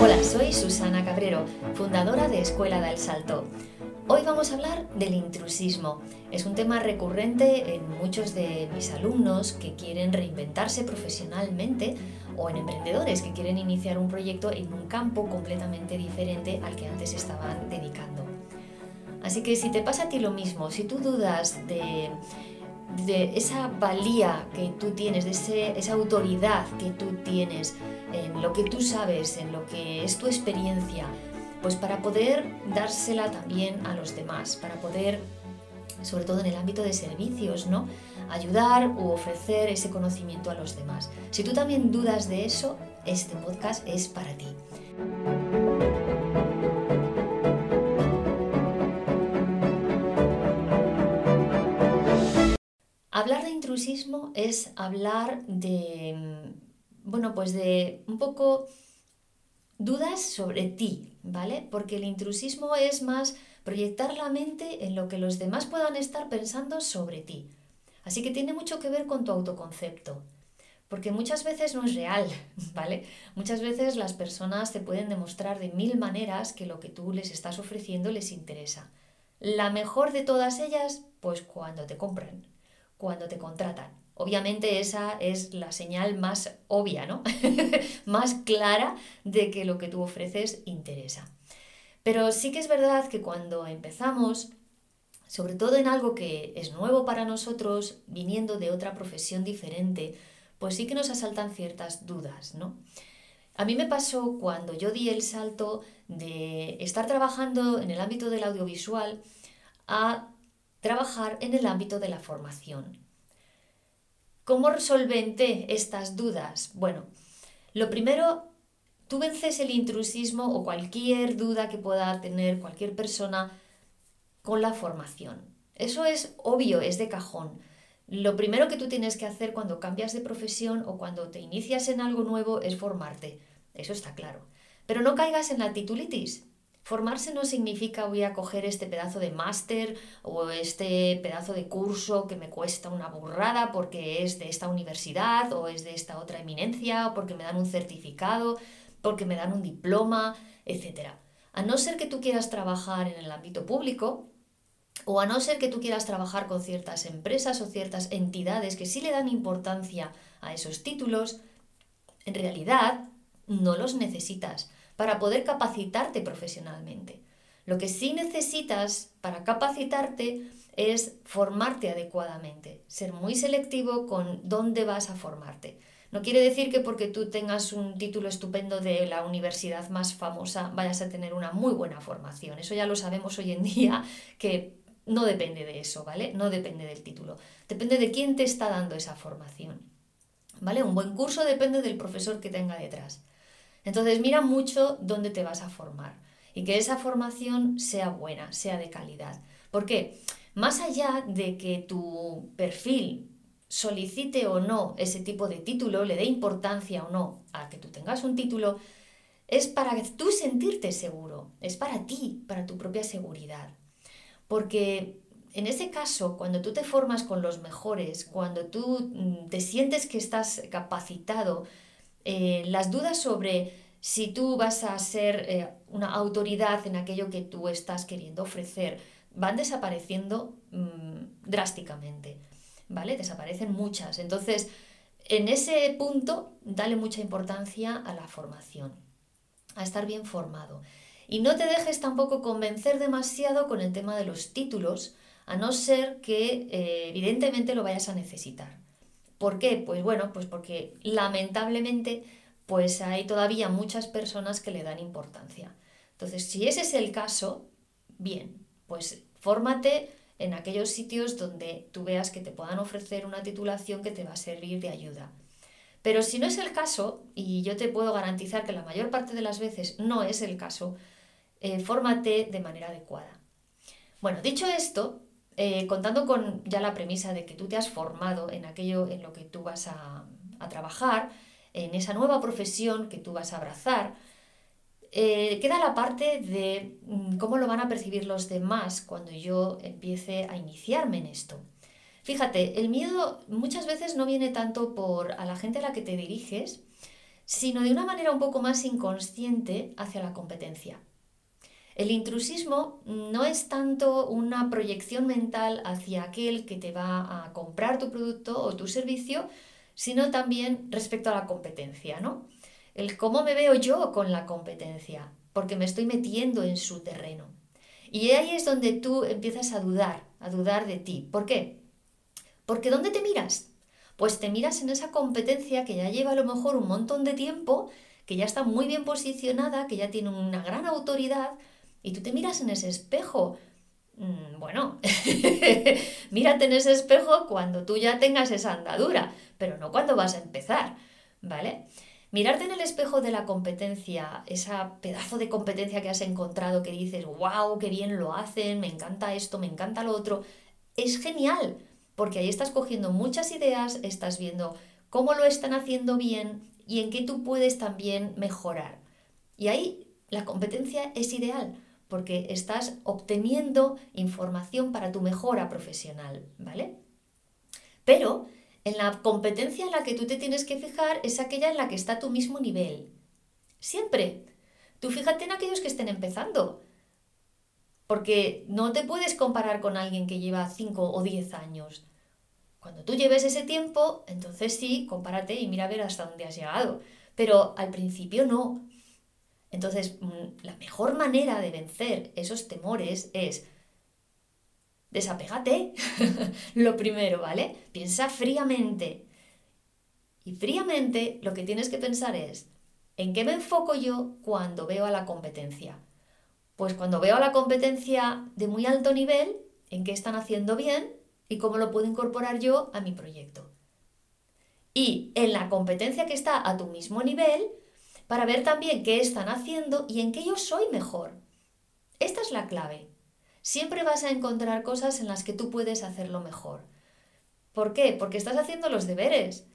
Hola, soy Susana Cabrero, fundadora de Escuela del Salto. Hoy vamos a hablar del intrusismo. Es un tema recurrente en muchos de mis alumnos que quieren reinventarse profesionalmente o en emprendedores que quieren iniciar un proyecto en un campo completamente diferente al que antes estaban dedicando. Así que si te pasa a ti lo mismo, si tú dudas de, esa valía que tú tienes, de esa autoridad que tú tienes en lo que tú sabes, en lo que es tu experiencia, pues para poder dársela también a los demás, para poder, sobre todo en el ámbito de servicios, ¿no? ayudar u ofrecer ese conocimiento a los demás. Si tú también dudas de eso, este podcast es para ti. Hablar de intrusismo es hablar de, bueno, pues de un poco dudas sobre ti, ¿vale? Porque el intrusismo es más proyectar la mente en lo que los demás puedan estar pensando sobre ti. Así que tiene mucho que ver con tu autoconcepto. Porque muchas veces no es real, ¿vale? Muchas veces las personas te pueden demostrar de mil maneras que lo que tú les estás ofreciendo les interesa. La mejor de todas ellas, pues cuando te compran, cuando te contratan. Obviamente esa es la señal más obvia, ¿no? más clara de que lo que tú ofreces interesa. Pero sí que es verdad que cuando empezamos, sobre todo en algo que es nuevo para nosotros, viniendo de otra profesión diferente, pues sí que nos asaltan ciertas dudas, ¿no? A mí me pasó cuando yo di el salto de estar trabajando en el ámbito del audiovisual a trabajar en el ámbito de la formación. ¿Cómo solventé estas dudas? Bueno, lo primero, tú vences el intrusismo o cualquier duda que pueda tener cualquier persona con la formación. Eso es obvio, es de cajón. Lo primero que tú tienes que hacer cuando cambias de profesión o cuando te inicias en algo nuevo es formarte. Eso está claro. Pero no caigas en la titulitis. Formarse no significa voy a coger este pedazo de máster o este pedazo de curso que me cuesta una burrada porque es de esta universidad o es de esta otra eminencia o porque me dan un certificado, porque me dan un diploma, etc. A no ser que tú quieras trabajar en el ámbito público o a no ser que tú quieras trabajar con ciertas empresas o ciertas entidades que sí le dan importancia a esos títulos, en realidad no los necesitas para poder capacitarte profesionalmente. Lo que sí necesitas para capacitarte es formarte adecuadamente, ser muy selectivo con dónde vas a formarte. No quiere decir que porque tú tengas un título estupendo de la universidad más famosa vayas a tener una muy buena formación. Eso ya lo sabemos hoy en día que no depende de eso, ¿vale? No depende del título. Depende de quién te está dando esa formación. ¿Vale? Un buen curso depende del profesor que tenga detrás. Entonces mira mucho dónde te vas a formar y que esa formación sea buena, sea de calidad. Porque más allá de que tu perfil solicite o no ese tipo de título, le dé importancia o no a que tú tengas un título, es para tú sentirte seguro, es para ti, para tu propia seguridad. Porque en ese caso, cuando tú te formas con los mejores, cuando tú mm, te sientes que estás capacitado, eh, las dudas sobre si tú vas a ser eh, una autoridad en aquello que tú estás queriendo ofrecer van desapareciendo mm, drásticamente, ¿vale? Desaparecen muchas. Entonces, en ese punto, dale mucha importancia a la formación, a estar bien formado. Y no te dejes tampoco convencer demasiado con el tema de los títulos, a no ser que eh, evidentemente lo vayas a necesitar. ¿Por qué? Pues bueno, pues porque lamentablemente pues hay todavía muchas personas que le dan importancia. Entonces, si ese es el caso, bien, pues fórmate en aquellos sitios donde tú veas que te puedan ofrecer una titulación que te va a servir de ayuda. Pero si no es el caso, y yo te puedo garantizar que la mayor parte de las veces no es el caso, eh, fórmate de manera adecuada. Bueno, dicho esto, eh, contando con ya la premisa de que tú te has formado en aquello en lo que tú vas a, trabajar, en esa nueva profesión que tú vas a abrazar, eh, queda la parte de mm, cómo lo van a percibir los demás cuando yo empiece a iniciarme en esto. Fíjate, el miedo muchas veces no viene tanto por a la gente a la que te diriges, sino de una manera un poco más inconsciente hacia la competencia. El intrusismo no es tanto una proyección mental hacia aquel que te va a comprar tu producto o tu servicio, sino también respecto a la competencia, ¿no? El cómo me veo yo con la competencia, porque me estoy metiendo en su terreno. Y ahí es donde tú empiezas a dudar, a dudar de ti. ¿Por qué? Porque ¿dónde te miras? Pues te miras en esa competencia que ya lleva a lo mejor un montón de tiempo, que ya está muy bien posicionada, que ya tiene una gran autoridad, y tú te miras en ese espejo. Mm, bueno, mírate en ese espejo cuando tú ya tengas esa andadura, pero no cuando vas a empezar, ¿vale? Mirarte en el espejo de la competencia, esa pedazo de competencia que has encontrado que dices, wow, qué bien lo hacen, me encanta esto, me encanta lo otro, es genial, porque ahí estás cogiendo muchas ideas, estás viendo cómo lo están haciendo bien y en qué tú puedes también mejorar. Y ahí la competencia es ideal, porque estás obteniendo información para tu mejora profesional, ¿vale? Pero en la competencia en la que tú te tienes que fijar es aquella en la que está tu mismo nivel. Siempre. Tú fíjate en aquellos que estén empezando. Porque no te puedes comparar con alguien que lleva 5 o 10 años. Cuando tú lleves ese tiempo, entonces sí, compárate y mira a ver hasta dónde has llegado. Pero al principio no. Entonces, mm, la mejor manera de vencer esos temores es desapégate, lo primero, ¿vale? Piensa fríamente. Y fríamente lo que tienes que pensar es, ¿en qué me enfoco yo cuando veo a la competencia? Pues cuando veo a la competencia de muy alto nivel, en qué están haciendo bien y cómo lo puedo incorporar yo a mi proyecto. Y en la competencia que está a tu mismo nivel, para ver también qué están haciendo y en qué yo soy mejor. Esta es la clave. Siempre vas a encontrar cosas en las que tú puedes hacerlo mejor. ¿Por qué? Porque estás haciendo los deberes.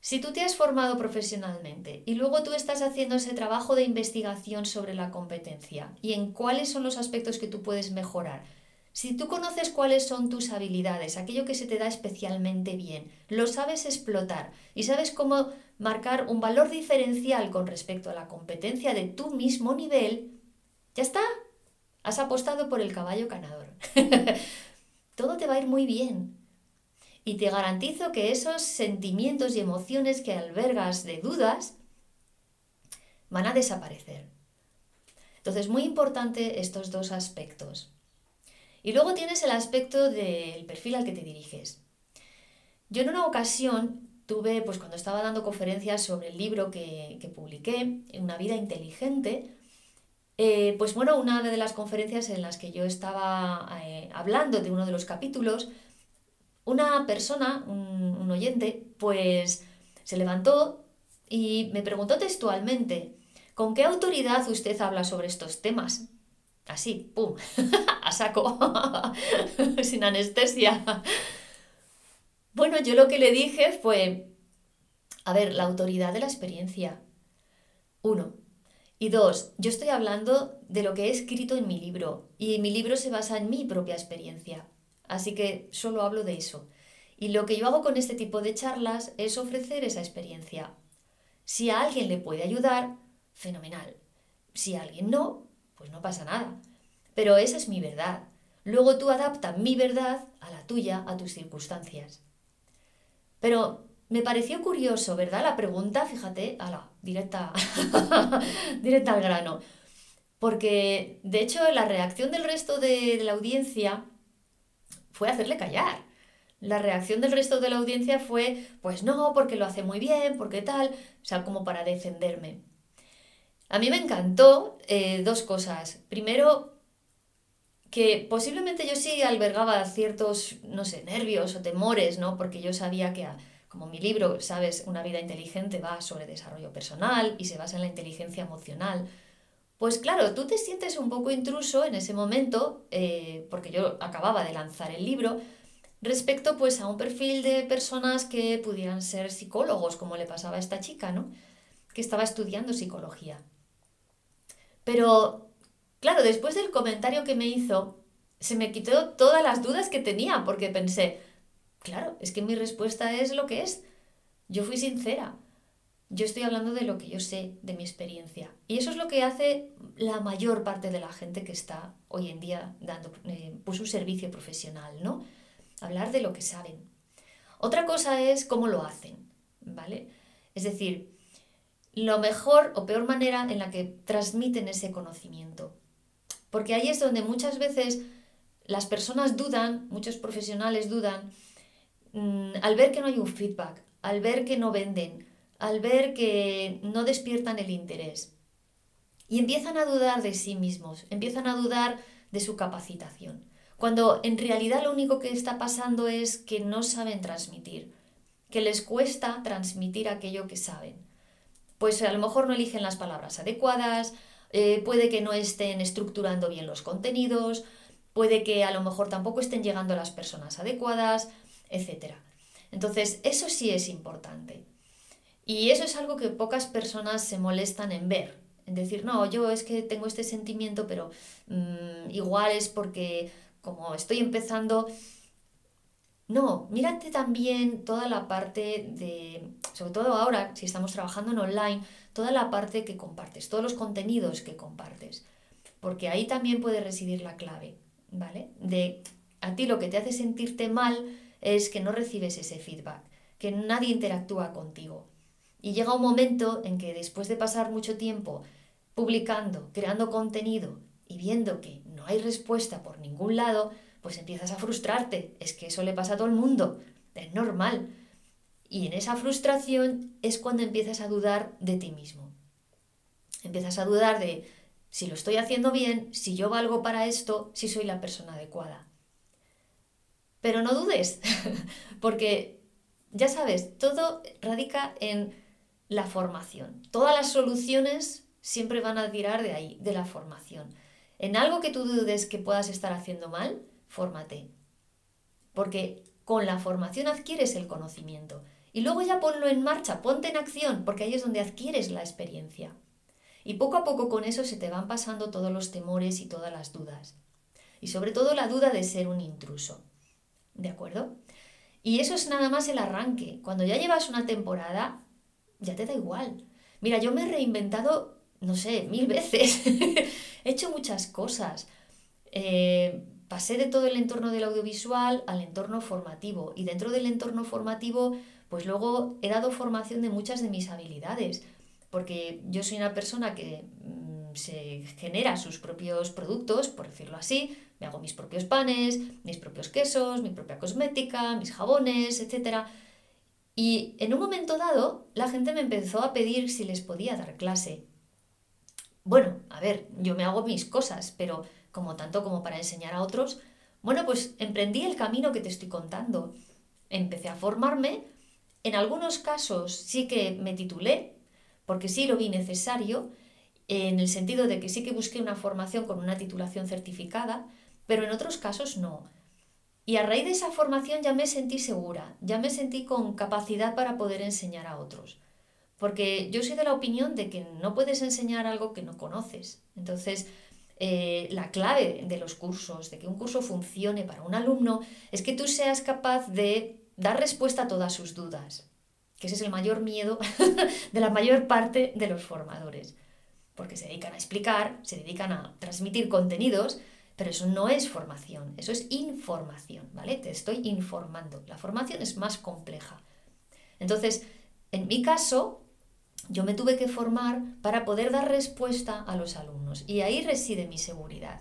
Si tú te has formado profesionalmente y luego tú estás haciendo ese trabajo de investigación sobre la competencia y en cuáles son los aspectos que tú puedes mejorar, si tú conoces cuáles son tus habilidades, aquello que se te da especialmente bien, lo sabes explotar y sabes cómo marcar un valor diferencial con respecto a la competencia de tu mismo nivel, ya está, has apostado por el caballo ganador. Todo te va a ir muy bien. Y te garantizo que esos sentimientos y emociones que albergas de dudas van a desaparecer. Entonces, muy importante estos dos aspectos. Y luego tienes el aspecto del perfil al que te diriges. Yo en una ocasión tuve, pues cuando estaba dando conferencias sobre el libro que, que publiqué, Una vida inteligente, eh, pues bueno, una de las conferencias en las que yo estaba eh, hablando de uno de los capítulos, una persona, un, un oyente, pues se levantó y me preguntó textualmente, ¿con qué autoridad usted habla sobre estos temas? Así, ¡pum! a saco, sin anestesia. Bueno, yo lo que le dije fue, a ver, la autoridad de la experiencia. Uno. Y dos, yo estoy hablando de lo que he escrito en mi libro y mi libro se basa en mi propia experiencia. Así que solo hablo de eso. Y lo que yo hago con este tipo de charlas es ofrecer esa experiencia. Si a alguien le puede ayudar, fenomenal. Si a alguien no, pues no pasa nada. Pero esa es mi verdad. Luego tú adapta mi verdad a la tuya, a tus circunstancias. Pero me pareció curioso, ¿verdad? La pregunta, fíjate, la directa, directa al grano. Porque, de hecho, la reacción del resto de, de la audiencia fue hacerle callar. La reacción del resto de la audiencia fue, pues no, porque lo hace muy bien, porque tal, o sea, como para defenderme. A mí me encantó eh, dos cosas. Primero, que posiblemente yo sí albergaba ciertos, no sé, nervios o temores, ¿no? Porque yo sabía que, como mi libro, sabes, Una vida inteligente va sobre desarrollo personal y se basa en la inteligencia emocional. Pues claro, tú te sientes un poco intruso en ese momento, eh, porque yo acababa de lanzar el libro, respecto pues a un perfil de personas que pudieran ser psicólogos, como le pasaba a esta chica, ¿no? Que estaba estudiando psicología. Pero, claro, después del comentario que me hizo, se me quitó todas las dudas que tenía, porque pensé, claro, es que mi respuesta es lo que es. Yo fui sincera. Yo estoy hablando de lo que yo sé, de mi experiencia. Y eso es lo que hace la mayor parte de la gente que está hoy en día dando eh, pues un servicio profesional, ¿no? Hablar de lo que saben. Otra cosa es cómo lo hacen, ¿vale? Es decir, lo mejor o peor manera en la que transmiten ese conocimiento. Porque ahí es donde muchas veces las personas dudan, muchos profesionales dudan, mm, al ver que no hay un feedback, al ver que no venden, al ver que no despiertan el interés. Y empiezan a dudar de sí mismos, empiezan a dudar de su capacitación. Cuando en realidad lo único que está pasando es que no saben transmitir, que les cuesta transmitir aquello que saben. Pues a lo mejor no eligen las palabras adecuadas, eh, puede que no estén estructurando bien los contenidos, puede que a lo mejor tampoco estén llegando a las personas adecuadas, etc. Entonces, eso sí es importante. Y eso es algo que pocas personas se molestan en ver, en decir, no, yo es que tengo este sentimiento, pero mm, igual es porque como estoy empezando... No, mírate también toda la parte de, sobre todo ahora, si estamos trabajando en online, toda la parte que compartes, todos los contenidos que compartes, porque ahí también puede residir la clave, ¿vale? De a ti lo que te hace sentirte mal es que no recibes ese feedback, que nadie interactúa contigo. Y llega un momento en que después de pasar mucho tiempo publicando, creando contenido y viendo que no hay respuesta por ningún lado, pues empiezas a frustrarte. Es que eso le pasa a todo el mundo. Es normal. Y en esa frustración es cuando empiezas a dudar de ti mismo. Empiezas a dudar de si lo estoy haciendo bien, si yo valgo para esto, si soy la persona adecuada. Pero no dudes, porque ya sabes, todo radica en la formación. Todas las soluciones siempre van a tirar de ahí, de la formación. En algo que tú dudes que puedas estar haciendo mal, fórmate. Porque con la formación adquieres el conocimiento. Y luego ya ponlo en marcha, ponte en acción, porque ahí es donde adquieres la experiencia. Y poco a poco con eso se te van pasando todos los temores y todas las dudas. Y sobre todo la duda de ser un intruso. ¿De acuerdo? Y eso es nada más el arranque. Cuando ya llevas una temporada, ya te da igual. Mira, yo me he reinventado, no sé, mil veces. he hecho muchas cosas. Eh, pasé de todo el entorno del audiovisual al entorno formativo. Y dentro del entorno formativo pues luego he dado formación de muchas de mis habilidades, porque yo soy una persona que mm, se genera sus propios productos, por decirlo así, me hago mis propios panes, mis propios quesos, mi propia cosmética, mis jabones, etc. Y en un momento dado, la gente me empezó a pedir si les podía dar clase. Bueno, a ver, yo me hago mis cosas, pero como tanto como para enseñar a otros, bueno, pues emprendí el camino que te estoy contando. Empecé a formarme en algunos casos sí que me titulé, porque sí lo vi necesario, en el sentido de que sí que busqué una formación con una titulación certificada, pero en otros casos no. Y a raíz de esa formación ya me sentí segura, ya me sentí con capacidad para poder enseñar a otros. Porque yo soy de la opinión de que no puedes enseñar algo que no conoces. Entonces, eh, la clave de los cursos, de que un curso funcione para un alumno, es que tú seas capaz de dar respuesta a todas sus dudas, que ese es el mayor miedo de la mayor parte de los formadores, porque se dedican a explicar, se dedican a transmitir contenidos, pero eso no es formación, eso es información, ¿vale? Te estoy informando. La formación es más compleja. Entonces, en mi caso, yo me tuve que formar para poder dar respuesta a los alumnos y ahí reside mi seguridad.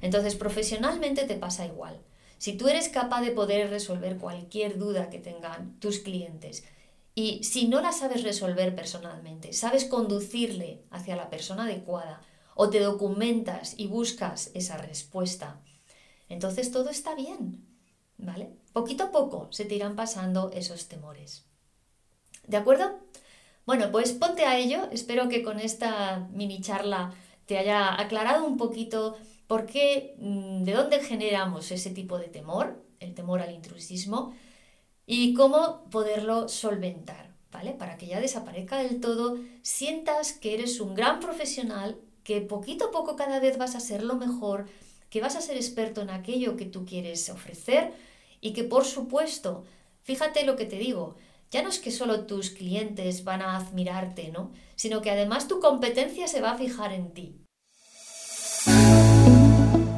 Entonces, profesionalmente te pasa igual. Si tú eres capaz de poder resolver cualquier duda que tengan tus clientes y si no la sabes resolver personalmente, sabes conducirle hacia la persona adecuada o te documentas y buscas esa respuesta, entonces todo está bien, ¿vale? Poquito a poco se te irán pasando esos temores. ¿De acuerdo? Bueno, pues ponte a ello. Espero que con esta mini charla te haya aclarado un poquito ¿Por qué? Mm, ¿De dónde generamos ese tipo de temor, el temor al intrusismo? Y cómo poderlo solventar, ¿vale? Para que ya desaparezca del todo, sientas que eres un gran profesional, que poquito a poco cada vez vas a ser lo mejor, que vas a ser experto en aquello que tú quieres ofrecer y que por supuesto, fíjate lo que te digo, ya no es que solo tus clientes van a admirarte, ¿no? Sino que además tu competencia se va a fijar en ti.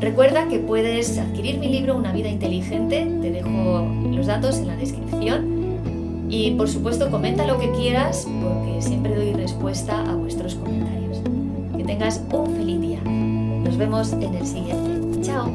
Recuerda que puedes adquirir mi libro Una vida inteligente, te dejo los datos en la descripción y por supuesto comenta lo que quieras porque siempre doy respuesta a vuestros comentarios. Que tengas un feliz día. Nos vemos en el siguiente. Chao.